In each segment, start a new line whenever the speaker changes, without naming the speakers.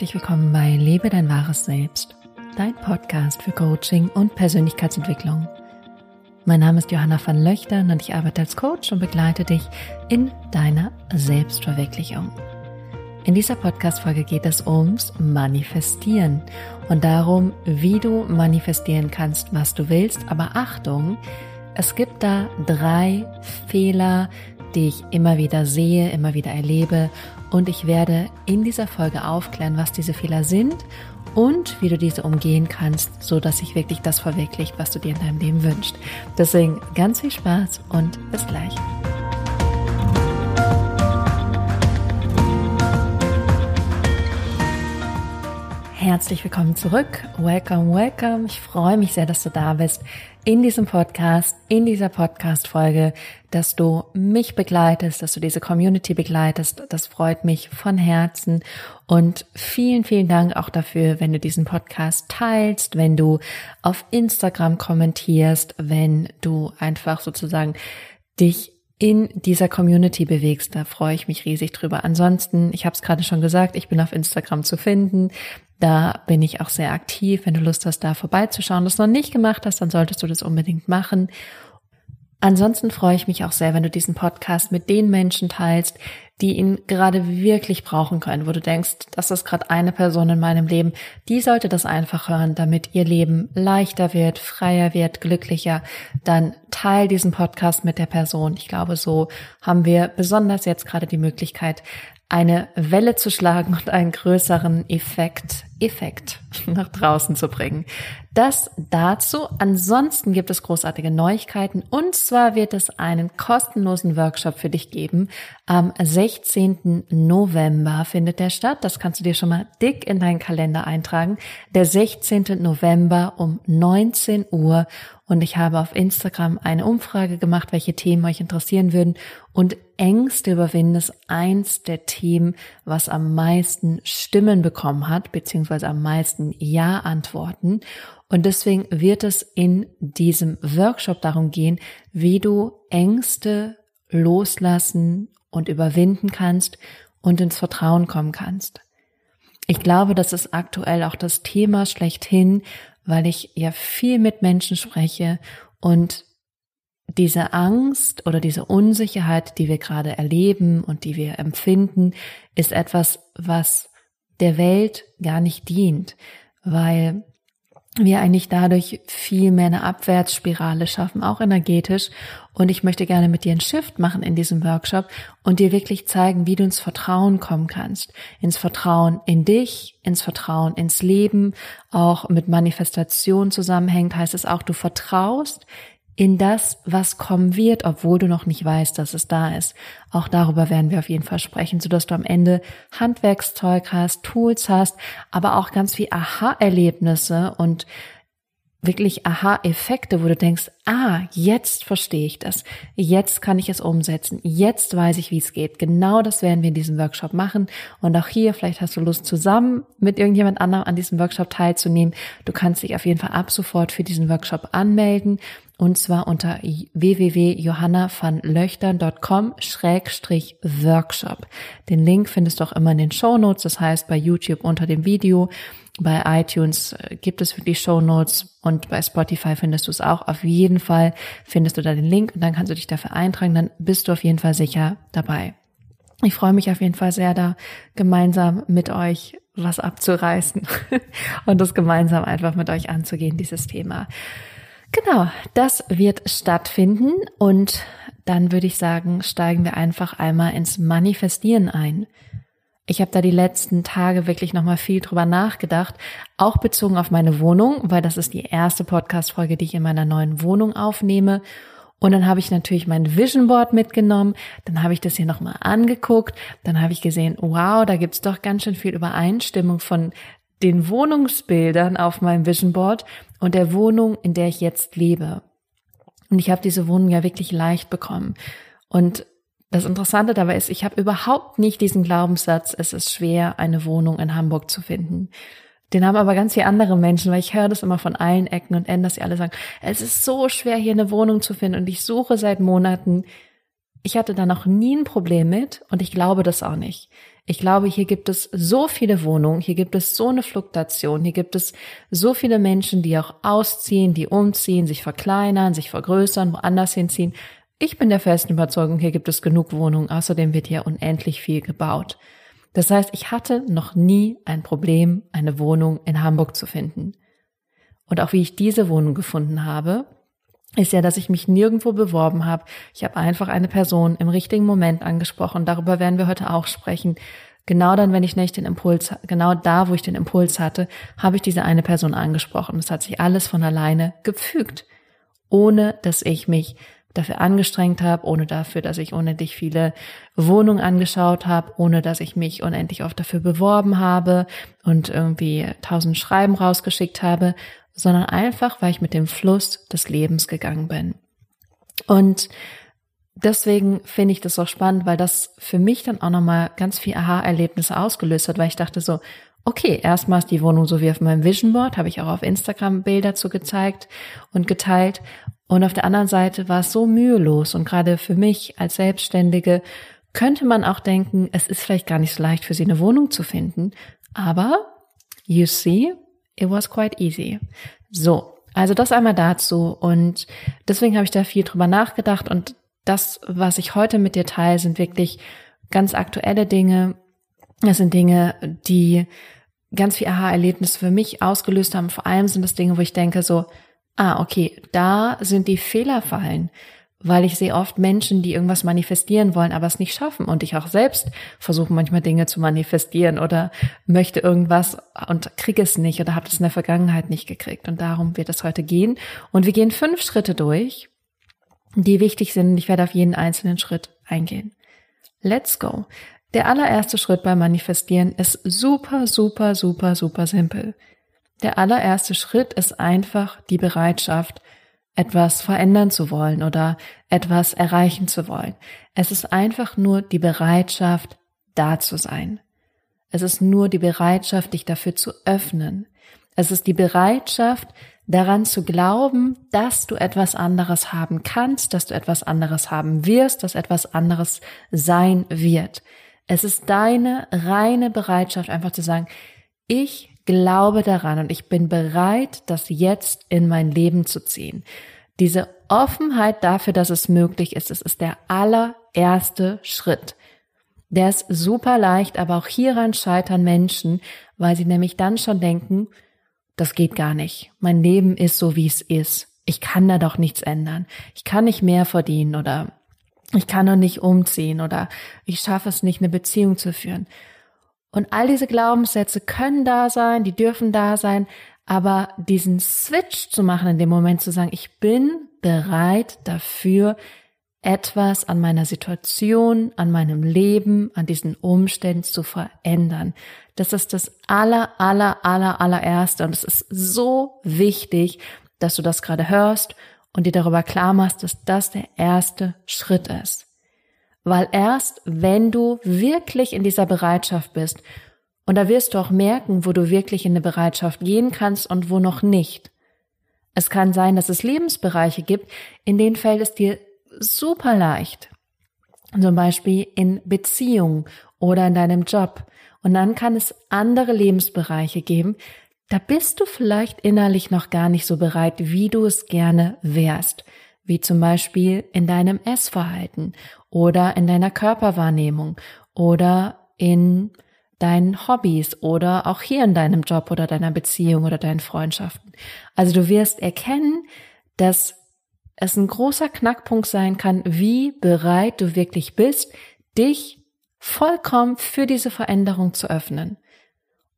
herzlich willkommen bei Lebe dein wahres Selbst, dein Podcast für Coaching und Persönlichkeitsentwicklung. Mein Name ist Johanna van Löchtern und ich arbeite als Coach und begleite dich in deiner Selbstverwirklichung. In dieser Podcast-Folge geht es ums Manifestieren und darum, wie du manifestieren kannst, was du willst. Aber Achtung, es gibt da drei Fehler, die ich immer wieder sehe, immer wieder erlebe und ich werde in dieser Folge aufklären, was diese Fehler sind und wie du diese umgehen kannst, so dass sich wirklich das verwirklicht, was du dir in deinem Leben wünschst. Deswegen ganz viel Spaß und bis gleich. Herzlich willkommen zurück. Welcome, welcome. Ich freue mich sehr, dass du da bist in diesem Podcast, in dieser Podcast-Folge, dass du mich begleitest, dass du diese Community begleitest. Das freut mich von Herzen. Und vielen, vielen Dank auch dafür, wenn du diesen Podcast teilst, wenn du auf Instagram kommentierst, wenn du einfach sozusagen dich in dieser Community bewegst. Da freue ich mich riesig drüber. Ansonsten, ich habe es gerade schon gesagt, ich bin auf Instagram zu finden. Da bin ich auch sehr aktiv. Wenn du Lust hast, da vorbeizuschauen, das noch nicht gemacht hast, dann solltest du das unbedingt machen. Ansonsten freue ich mich auch sehr, wenn du diesen Podcast mit den Menschen teilst, die ihn gerade wirklich brauchen können, wo du denkst, das ist gerade eine Person in meinem Leben, die sollte das einfach hören, damit ihr Leben leichter wird, freier wird, glücklicher. Dann teil diesen Podcast mit der Person. Ich glaube, so haben wir besonders jetzt gerade die Möglichkeit, eine Welle zu schlagen und einen größeren Effekt, Effekt nach draußen zu bringen. Das dazu. Ansonsten gibt es großartige Neuigkeiten und zwar wird es einen kostenlosen Workshop für dich geben. Am 16. November findet der statt. Das kannst du dir schon mal dick in deinen Kalender eintragen. Der 16. November um 19 Uhr und ich habe auf Instagram eine Umfrage gemacht, welche Themen euch interessieren würden. Und Ängste überwinden ist eins der Themen, was am meisten Stimmen bekommen hat, beziehungsweise am meisten Ja-Antworten. Und deswegen wird es in diesem Workshop darum gehen, wie du Ängste loslassen und überwinden kannst und ins Vertrauen kommen kannst. Ich glaube, das ist aktuell auch das Thema schlechthin, weil ich ja viel mit Menschen spreche und diese Angst oder diese Unsicherheit, die wir gerade erleben und die wir empfinden, ist etwas, was der Welt gar nicht dient, weil wir eigentlich dadurch viel mehr eine Abwärtsspirale schaffen, auch energetisch. Und ich möchte gerne mit dir einen Shift machen in diesem Workshop und dir wirklich zeigen, wie du ins Vertrauen kommen kannst. Ins Vertrauen in dich, ins Vertrauen ins Leben, auch mit Manifestation zusammenhängt, heißt es auch, du vertraust in das, was kommen wird, obwohl du noch nicht weißt, dass es da ist. Auch darüber werden wir auf jeden Fall sprechen, sodass du am Ende Handwerkszeug hast, Tools hast, aber auch ganz viel Aha-Erlebnisse und wirklich Aha-Effekte, wo du denkst, ah, jetzt verstehe ich das, jetzt kann ich es umsetzen, jetzt weiß ich, wie es geht. Genau das werden wir in diesem Workshop machen. Und auch hier, vielleicht hast du Lust, zusammen mit irgendjemand anderem an diesem Workshop teilzunehmen. Du kannst dich auf jeden Fall ab sofort für diesen Workshop anmelden. Und zwar unter www.johannavanlöchtern.com schrägstrich Workshop. Den Link findest du auch immer in den Show Notes, das heißt bei YouTube unter dem Video. Bei iTunes äh, gibt es die Show Notes und bei Spotify findest du es auch. Auf jeden Fall findest du da den Link und dann kannst du dich dafür eintragen. Dann bist du auf jeden Fall sicher dabei. Ich freue mich auf jeden Fall sehr, da gemeinsam mit euch was abzureißen und das gemeinsam einfach mit euch anzugehen, dieses Thema. Genau, das wird stattfinden und dann würde ich sagen, steigen wir einfach einmal ins Manifestieren ein. Ich habe da die letzten Tage wirklich nochmal viel drüber nachgedacht, auch bezogen auf meine Wohnung, weil das ist die erste Podcast-Folge, die ich in meiner neuen Wohnung aufnehme. Und dann habe ich natürlich mein Vision Board mitgenommen, dann habe ich das hier nochmal angeguckt, dann habe ich gesehen, wow, da gibt's doch ganz schön viel Übereinstimmung von den Wohnungsbildern auf meinem Vision Board und der Wohnung, in der ich jetzt lebe. Und ich habe diese Wohnung ja wirklich leicht bekommen. Und das Interessante dabei ist, ich habe überhaupt nicht diesen Glaubenssatz, es ist schwer, eine Wohnung in Hamburg zu finden. Den haben aber ganz viele andere Menschen, weil ich höre das immer von allen Ecken und Enden, dass sie alle sagen, es ist so schwer, hier eine Wohnung zu finden und ich suche seit Monaten. Ich hatte da noch nie ein Problem mit und ich glaube das auch nicht. Ich glaube, hier gibt es so viele Wohnungen, hier gibt es so eine Fluktuation, hier gibt es so viele Menschen, die auch ausziehen, die umziehen, sich verkleinern, sich vergrößern, woanders hinziehen. Ich bin der festen Überzeugung, hier gibt es genug Wohnungen, außerdem wird hier unendlich viel gebaut. Das heißt, ich hatte noch nie ein Problem, eine Wohnung in Hamburg zu finden. Und auch wie ich diese Wohnung gefunden habe, ist ja, dass ich mich nirgendwo beworben habe. Ich habe einfach eine Person im richtigen Moment angesprochen. Darüber werden wir heute auch sprechen. Genau dann, wenn ich nicht den Impuls, genau da, wo ich den Impuls hatte, habe ich diese eine Person angesprochen. Es hat sich alles von alleine gefügt, ohne dass ich mich dafür angestrengt habe, ohne dafür, dass ich unendlich viele Wohnungen angeschaut habe, ohne dass ich mich unendlich oft dafür beworben habe und irgendwie tausend Schreiben rausgeschickt habe, sondern einfach, weil ich mit dem Fluss des Lebens gegangen bin. Und deswegen finde ich das so spannend, weil das für mich dann auch nochmal ganz viel Aha-Erlebnisse ausgelöst hat, weil ich dachte so, okay, erstmal ist die Wohnung so wie auf meinem Vision Board, habe ich auch auf Instagram Bilder zu gezeigt und geteilt. Und auf der anderen Seite war es so mühelos und gerade für mich als Selbstständige könnte man auch denken, es ist vielleicht gar nicht so leicht für sie eine Wohnung zu finden. Aber you see, it was quite easy. So, also das einmal dazu und deswegen habe ich da viel drüber nachgedacht und das, was ich heute mit dir teile, sind wirklich ganz aktuelle Dinge. Das sind Dinge, die ganz viel Aha-Erlebnisse für mich ausgelöst haben. Vor allem sind das Dinge, wo ich denke so, ah, okay, da sind die Fehlerfallen, weil ich sehe oft Menschen, die irgendwas manifestieren wollen, aber es nicht schaffen. Und ich auch selbst versuche manchmal Dinge zu manifestieren oder möchte irgendwas und kriege es nicht oder habe es in der Vergangenheit nicht gekriegt. Und darum wird es heute gehen. Und wir gehen fünf Schritte durch, die wichtig sind. Ich werde auf jeden einzelnen Schritt eingehen. Let's go. Der allererste Schritt beim Manifestieren ist super, super, super, super simpel. Der allererste Schritt ist einfach die Bereitschaft, etwas verändern zu wollen oder etwas erreichen zu wollen. Es ist einfach nur die Bereitschaft, da zu sein. Es ist nur die Bereitschaft, dich dafür zu öffnen. Es ist die Bereitschaft, daran zu glauben, dass du etwas anderes haben kannst, dass du etwas anderes haben wirst, dass etwas anderes sein wird. Es ist deine reine Bereitschaft, einfach zu sagen, ich glaube daran und ich bin bereit, das jetzt in mein Leben zu ziehen. Diese Offenheit dafür, dass es möglich ist, es ist der allererste Schritt. Der ist super leicht, aber auch hieran scheitern Menschen, weil sie nämlich dann schon denken, das geht gar nicht. Mein Leben ist so, wie es ist. Ich kann da doch nichts ändern. Ich kann nicht mehr verdienen oder ich kann doch nicht umziehen oder ich schaffe es nicht, eine Beziehung zu führen. Und all diese Glaubenssätze können da sein, die dürfen da sein, aber diesen Switch zu machen in dem Moment zu sagen, ich bin bereit dafür, etwas an meiner Situation, an meinem Leben, an diesen Umständen zu verändern. Das ist das aller, aller, aller, allererste. Und es ist so wichtig, dass du das gerade hörst und dir darüber klar machst, dass das der erste Schritt ist. Weil erst wenn du wirklich in dieser Bereitschaft bist, und da wirst du auch merken, wo du wirklich in eine Bereitschaft gehen kannst und wo noch nicht. Es kann sein, dass es Lebensbereiche gibt, in denen fällt es dir super leicht. Zum Beispiel in Beziehung oder in deinem Job. Und dann kann es andere Lebensbereiche geben, da bist du vielleicht innerlich noch gar nicht so bereit, wie du es gerne wärst wie zum Beispiel in deinem Essverhalten oder in deiner Körperwahrnehmung oder in deinen Hobbys oder auch hier in deinem Job oder deiner Beziehung oder deinen Freundschaften. Also du wirst erkennen, dass es ein großer Knackpunkt sein kann, wie bereit du wirklich bist, dich vollkommen für diese Veränderung zu öffnen.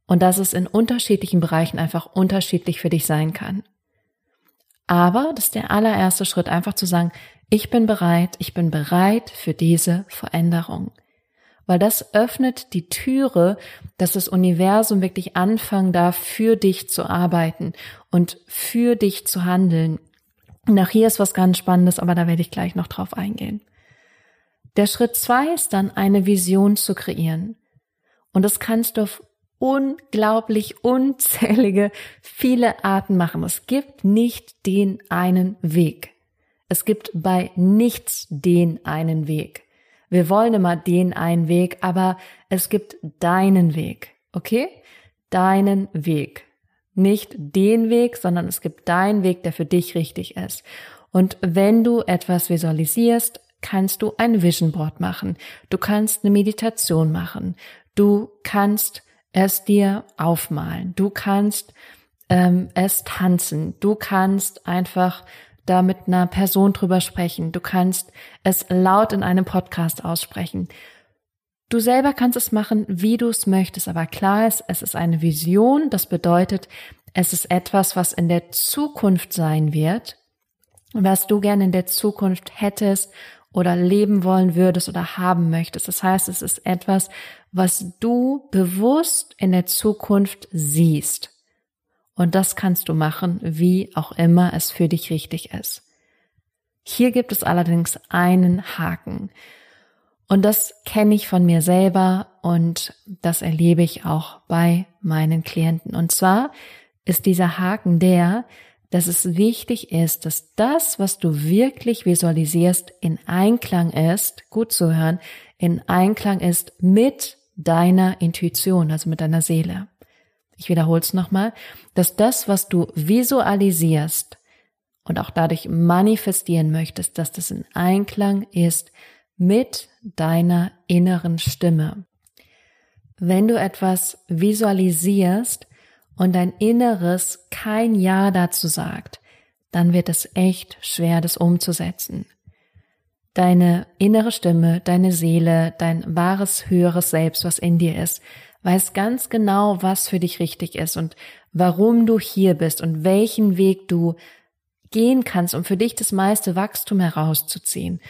Und dass es in unterschiedlichen Bereichen einfach unterschiedlich für dich sein kann. Aber das ist der allererste Schritt, einfach zu sagen, ich bin bereit, ich bin bereit für diese Veränderung. Weil das öffnet die Türe, dass das Universum wirklich anfangen darf, für dich zu arbeiten und für dich zu handeln. Und auch hier ist was ganz Spannendes, aber da werde ich gleich noch drauf eingehen. Der Schritt zwei ist dann, eine Vision zu kreieren. Und das kannst du auf unglaublich unzählige, viele Arten machen. Es gibt nicht den einen Weg. Es gibt bei nichts den einen Weg. Wir wollen immer den einen Weg, aber es gibt deinen Weg. Okay? Deinen Weg. Nicht den Weg, sondern es gibt deinen Weg, der für dich richtig ist. Und wenn du etwas visualisierst, kannst du ein Vision Board machen. Du kannst eine Meditation machen. Du kannst es dir aufmalen. Du kannst ähm, es tanzen. Du kannst einfach da mit einer Person drüber sprechen. Du kannst es laut in einem Podcast aussprechen. Du selber kannst es machen, wie du es möchtest, aber klar ist, es ist eine Vision. Das bedeutet, es ist etwas, was in der Zukunft sein wird, was du gerne in der Zukunft hättest oder leben wollen würdest oder haben möchtest. Das heißt, es ist etwas, was du bewusst in der Zukunft siehst. Und das kannst du machen, wie auch immer es für dich richtig ist. Hier gibt es allerdings einen Haken. Und das kenne ich von mir selber und das erlebe ich auch bei meinen Klienten. Und zwar ist dieser Haken der, dass es wichtig ist, dass das, was du wirklich visualisierst, in Einklang ist, gut zu hören, in Einklang ist mit deiner Intuition, also mit deiner Seele. Ich wiederhole es nochmal, dass das, was du visualisierst und auch dadurch manifestieren möchtest, dass das in Einklang ist mit deiner inneren Stimme. Wenn du etwas visualisierst, und dein Inneres kein Ja dazu sagt, dann wird es echt schwer, das umzusetzen. Deine innere Stimme, deine Seele, dein wahres höheres Selbst, was in dir ist, weiß ganz genau, was für dich richtig ist und warum du hier bist und welchen Weg du gehen kannst, um für dich das meiste Wachstum herauszuziehen.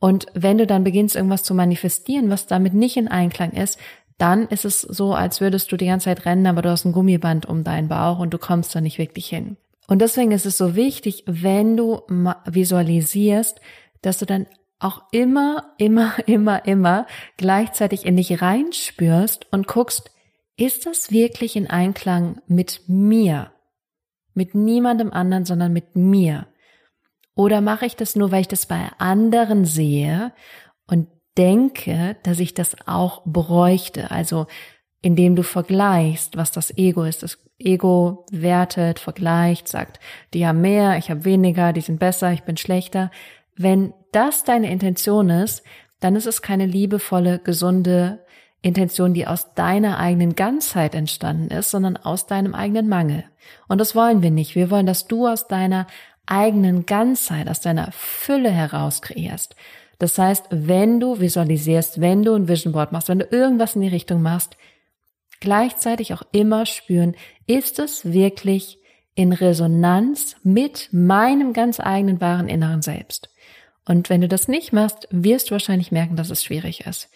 Und wenn du dann beginnst, irgendwas zu manifestieren, was damit nicht in Einklang ist, dann ist es so, als würdest du die ganze Zeit rennen, aber du hast ein Gummiband um deinen Bauch und du kommst da nicht wirklich hin. Und deswegen ist es so wichtig, wenn du visualisierst, dass du dann auch immer, immer, immer, immer gleichzeitig in dich reinspürst und guckst, ist das wirklich in Einklang mit mir? Mit niemandem anderen, sondern mit mir? Oder mache ich das nur, weil ich das bei anderen sehe und denke, dass ich das auch bräuchte. Also indem du vergleichst, was das Ego ist. Das Ego wertet, vergleicht, sagt, die haben mehr, ich habe weniger, die sind besser, ich bin schlechter. Wenn das deine Intention ist, dann ist es keine liebevolle, gesunde Intention, die aus deiner eigenen Ganzheit entstanden ist, sondern aus deinem eigenen Mangel. Und das wollen wir nicht. Wir wollen, dass du aus deiner eigenen Ganzheit, aus deiner Fülle heraus kreierst. Das heißt, wenn du visualisierst, wenn du ein Vision Board machst, wenn du irgendwas in die Richtung machst, gleichzeitig auch immer spüren, ist es wirklich in Resonanz mit meinem ganz eigenen wahren inneren Selbst. Und wenn du das nicht machst, wirst du wahrscheinlich merken, dass es schwierig ist.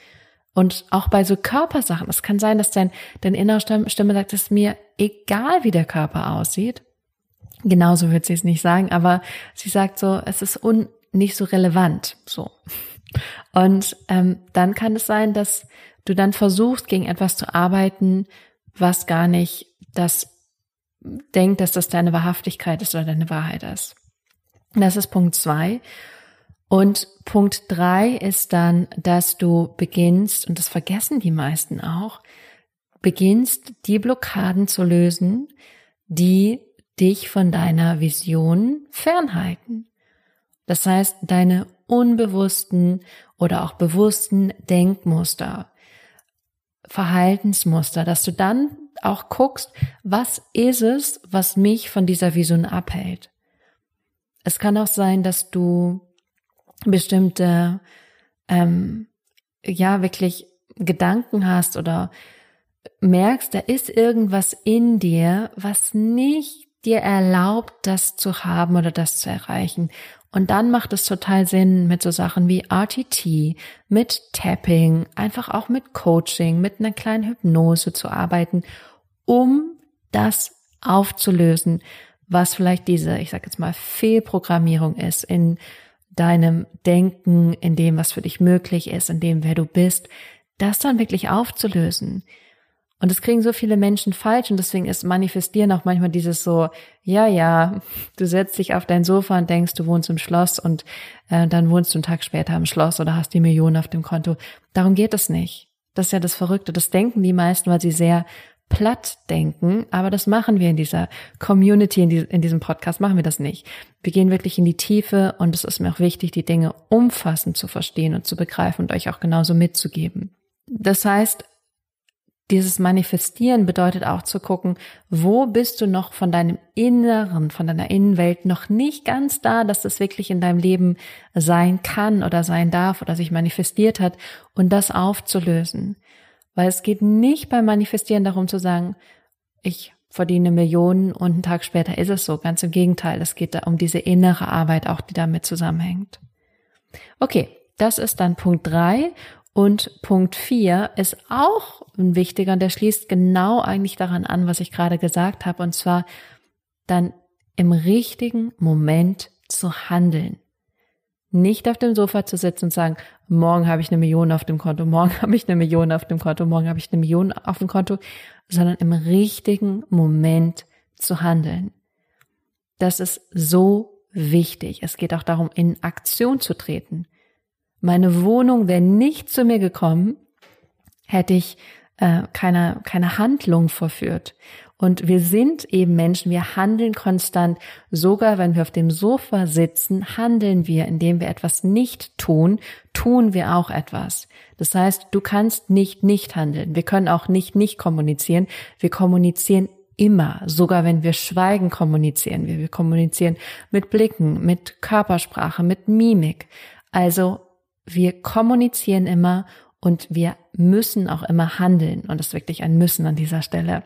Und auch bei so Körpersachen, es kann sein, dass dein, dein innere Stimme sagt, es mir egal, wie der Körper aussieht. Genauso wird sie es nicht sagen, aber sie sagt so, es ist un, nicht so relevant. So. Und ähm, dann kann es sein, dass du dann versuchst, gegen etwas zu arbeiten, was gar nicht das denkt, dass das deine Wahrhaftigkeit ist oder deine Wahrheit ist. Das ist Punkt zwei. Und Punkt drei ist dann, dass du beginnst, und das vergessen die meisten auch, beginnst, die Blockaden zu lösen, die dich von deiner Vision fernhalten. Das heißt, deine unbewussten oder auch bewussten Denkmuster, Verhaltensmuster, dass du dann auch guckst, was ist es, was mich von dieser Vision abhält. Es kann auch sein, dass du bestimmte, ähm, ja, wirklich Gedanken hast oder merkst, da ist irgendwas in dir, was nicht dir erlaubt, das zu haben oder das zu erreichen. Und dann macht es total Sinn mit so Sachen wie RTT, mit Tapping, einfach auch mit Coaching, mit einer kleinen Hypnose zu arbeiten, um das aufzulösen, was vielleicht diese, ich sage jetzt mal, Fehlprogrammierung ist in deinem Denken, in dem, was für dich möglich ist, in dem, wer du bist, das dann wirklich aufzulösen. Und das kriegen so viele Menschen falsch und deswegen ist manifestieren auch manchmal dieses so, ja, ja, du setzt dich auf dein Sofa und denkst, du wohnst im Schloss und äh, dann wohnst du einen Tag später im Schloss oder hast die Millionen auf dem Konto. Darum geht es nicht. Das ist ja das Verrückte. Das denken die meisten, weil sie sehr platt denken, aber das machen wir in dieser Community, in, die, in diesem Podcast, machen wir das nicht. Wir gehen wirklich in die Tiefe und es ist mir auch wichtig, die Dinge umfassend zu verstehen und zu begreifen und euch auch genauso mitzugeben. Das heißt, dieses Manifestieren bedeutet auch zu gucken, wo bist du noch von deinem Inneren, von deiner Innenwelt noch nicht ganz da, dass das wirklich in deinem Leben sein kann oder sein darf oder sich manifestiert hat und das aufzulösen. Weil es geht nicht beim Manifestieren darum zu sagen, ich verdiene Millionen und einen Tag später ist es so. Ganz im Gegenteil, es geht da um diese innere Arbeit auch, die damit zusammenhängt. Okay, das ist dann Punkt drei und Punkt vier ist auch ein wichtiger und der schließt genau eigentlich daran an, was ich gerade gesagt habe, und zwar dann im richtigen Moment zu handeln. Nicht auf dem Sofa zu sitzen und sagen, morgen habe ich eine Million auf dem Konto, morgen habe ich eine Million auf dem Konto, morgen habe ich eine Million auf dem Konto, sondern im richtigen Moment zu handeln. Das ist so wichtig. Es geht auch darum, in Aktion zu treten. Meine Wohnung wäre nicht zu mir gekommen, hätte ich äh, keine, keine Handlung verführt. Und wir sind eben Menschen, wir handeln konstant. Sogar wenn wir auf dem Sofa sitzen, handeln wir, indem wir etwas nicht tun, tun wir auch etwas. Das heißt, du kannst nicht nicht handeln. Wir können auch nicht nicht kommunizieren. Wir kommunizieren immer, sogar wenn wir schweigen, kommunizieren wir. Wir kommunizieren mit Blicken, mit Körpersprache, mit Mimik. Also wir kommunizieren immer und wir müssen auch immer handeln. Und das ist wirklich ein Müssen an dieser Stelle.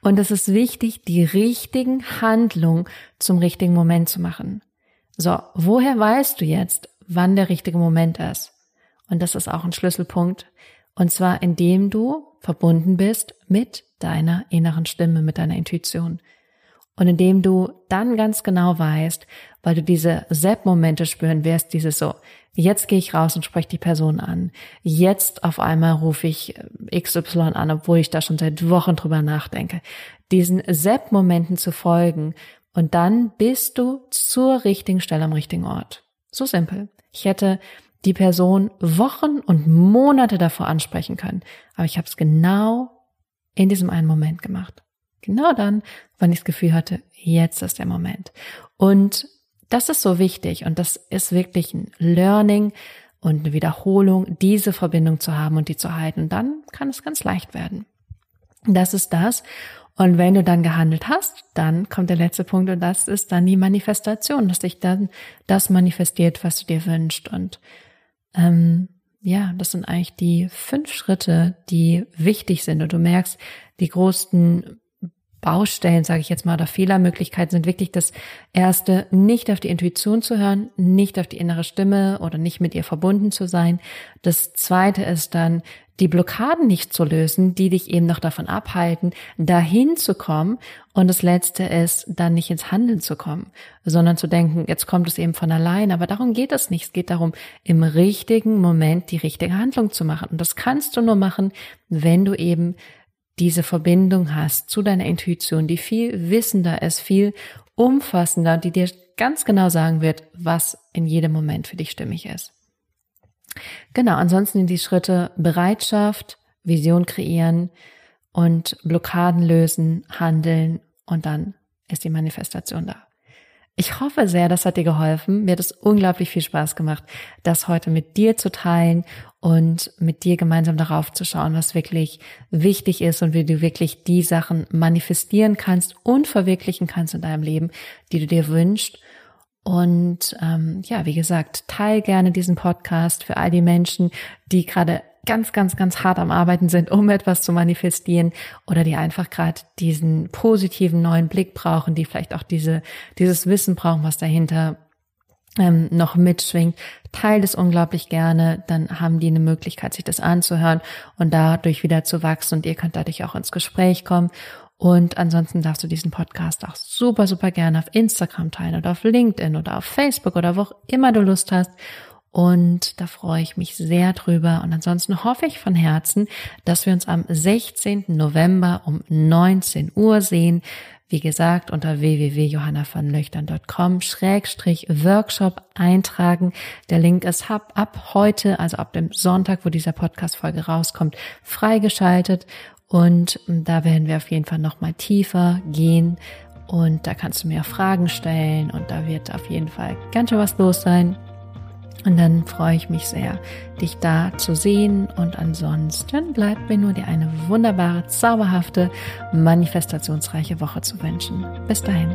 Und es ist wichtig, die richtigen Handlungen zum richtigen Moment zu machen. So, woher weißt du jetzt, wann der richtige Moment ist? Und das ist auch ein Schlüsselpunkt. Und zwar, indem du verbunden bist mit deiner inneren Stimme, mit deiner Intuition. Und indem du dann ganz genau weißt, weil du diese Sepp-Momente spüren wirst, dieses so, Jetzt gehe ich raus und spreche die Person an. Jetzt auf einmal rufe ich äh, XY an, obwohl ich da schon seit Wochen drüber nachdenke. Diesen Sepp-Momenten zu folgen und dann bist du zur richtigen Stelle am richtigen Ort. So simpel. Ich hätte die Person Wochen und Monate davor ansprechen können, aber ich habe es genau in diesem einen Moment gemacht. Genau dann, wann ich das Gefühl hatte, jetzt ist der Moment. Und das ist so wichtig und das ist wirklich ein Learning und eine Wiederholung, diese Verbindung zu haben und die zu halten. Und dann kann es ganz leicht werden. Das ist das. Und wenn du dann gehandelt hast, dann kommt der letzte Punkt und das ist dann die Manifestation, dass sich dann das manifestiert, was du dir wünschst. Und ähm, ja, das sind eigentlich die fünf Schritte, die wichtig sind. Und du merkst, die größten Baustellen, sage ich jetzt mal, oder Fehlermöglichkeiten sind wirklich das erste, nicht auf die Intuition zu hören, nicht auf die innere Stimme oder nicht mit ihr verbunden zu sein. Das zweite ist dann, die Blockaden nicht zu lösen, die dich eben noch davon abhalten, dahin zu kommen. Und das letzte ist, dann nicht ins Handeln zu kommen, sondern zu denken, jetzt kommt es eben von allein. Aber darum geht es nicht. Es geht darum, im richtigen Moment die richtige Handlung zu machen. Und das kannst du nur machen, wenn du eben diese Verbindung hast zu deiner Intuition, die viel wissender ist, viel umfassender, die dir ganz genau sagen wird, was in jedem Moment für dich stimmig ist. Genau, ansonsten die Schritte Bereitschaft, Vision kreieren und Blockaden lösen, handeln und dann ist die Manifestation da. Ich hoffe sehr, das hat dir geholfen. Mir hat es unglaublich viel Spaß gemacht, das heute mit dir zu teilen und mit dir gemeinsam darauf zu schauen, was wirklich wichtig ist und wie du wirklich die Sachen manifestieren kannst und verwirklichen kannst in deinem Leben, die du dir wünschst. Und ähm, ja, wie gesagt, teil gerne diesen Podcast für all die Menschen, die gerade ganz, ganz, ganz hart am Arbeiten sind, um etwas zu manifestieren oder die einfach gerade diesen positiven neuen Blick brauchen, die vielleicht auch diese, dieses Wissen brauchen, was dahinter ähm, noch mitschwingt, teilt es unglaublich gerne, dann haben die eine Möglichkeit, sich das anzuhören und dadurch wieder zu wachsen und ihr könnt dadurch auch ins Gespräch kommen. Und ansonsten darfst du diesen Podcast auch super, super gerne auf Instagram teilen oder auf LinkedIn oder auf Facebook oder wo auch immer du Lust hast. Und da freue ich mich sehr drüber. Und ansonsten hoffe ich von Herzen, dass wir uns am 16. November um 19 Uhr sehen. Wie gesagt, unter www.johannavanlöchtern.com Schrägstrich Workshop eintragen. Der Link ist ab, ab heute, also ab dem Sonntag, wo dieser Podcast-Folge rauskommt, freigeschaltet. Und da werden wir auf jeden Fall nochmal tiefer gehen. Und da kannst du mir Fragen stellen und da wird auf jeden Fall ganz schön was los sein. Und dann freue ich mich sehr, dich da zu sehen. Und ansonsten bleibt mir nur dir eine wunderbare, zauberhafte, manifestationsreiche Woche zu wünschen. Bis dahin.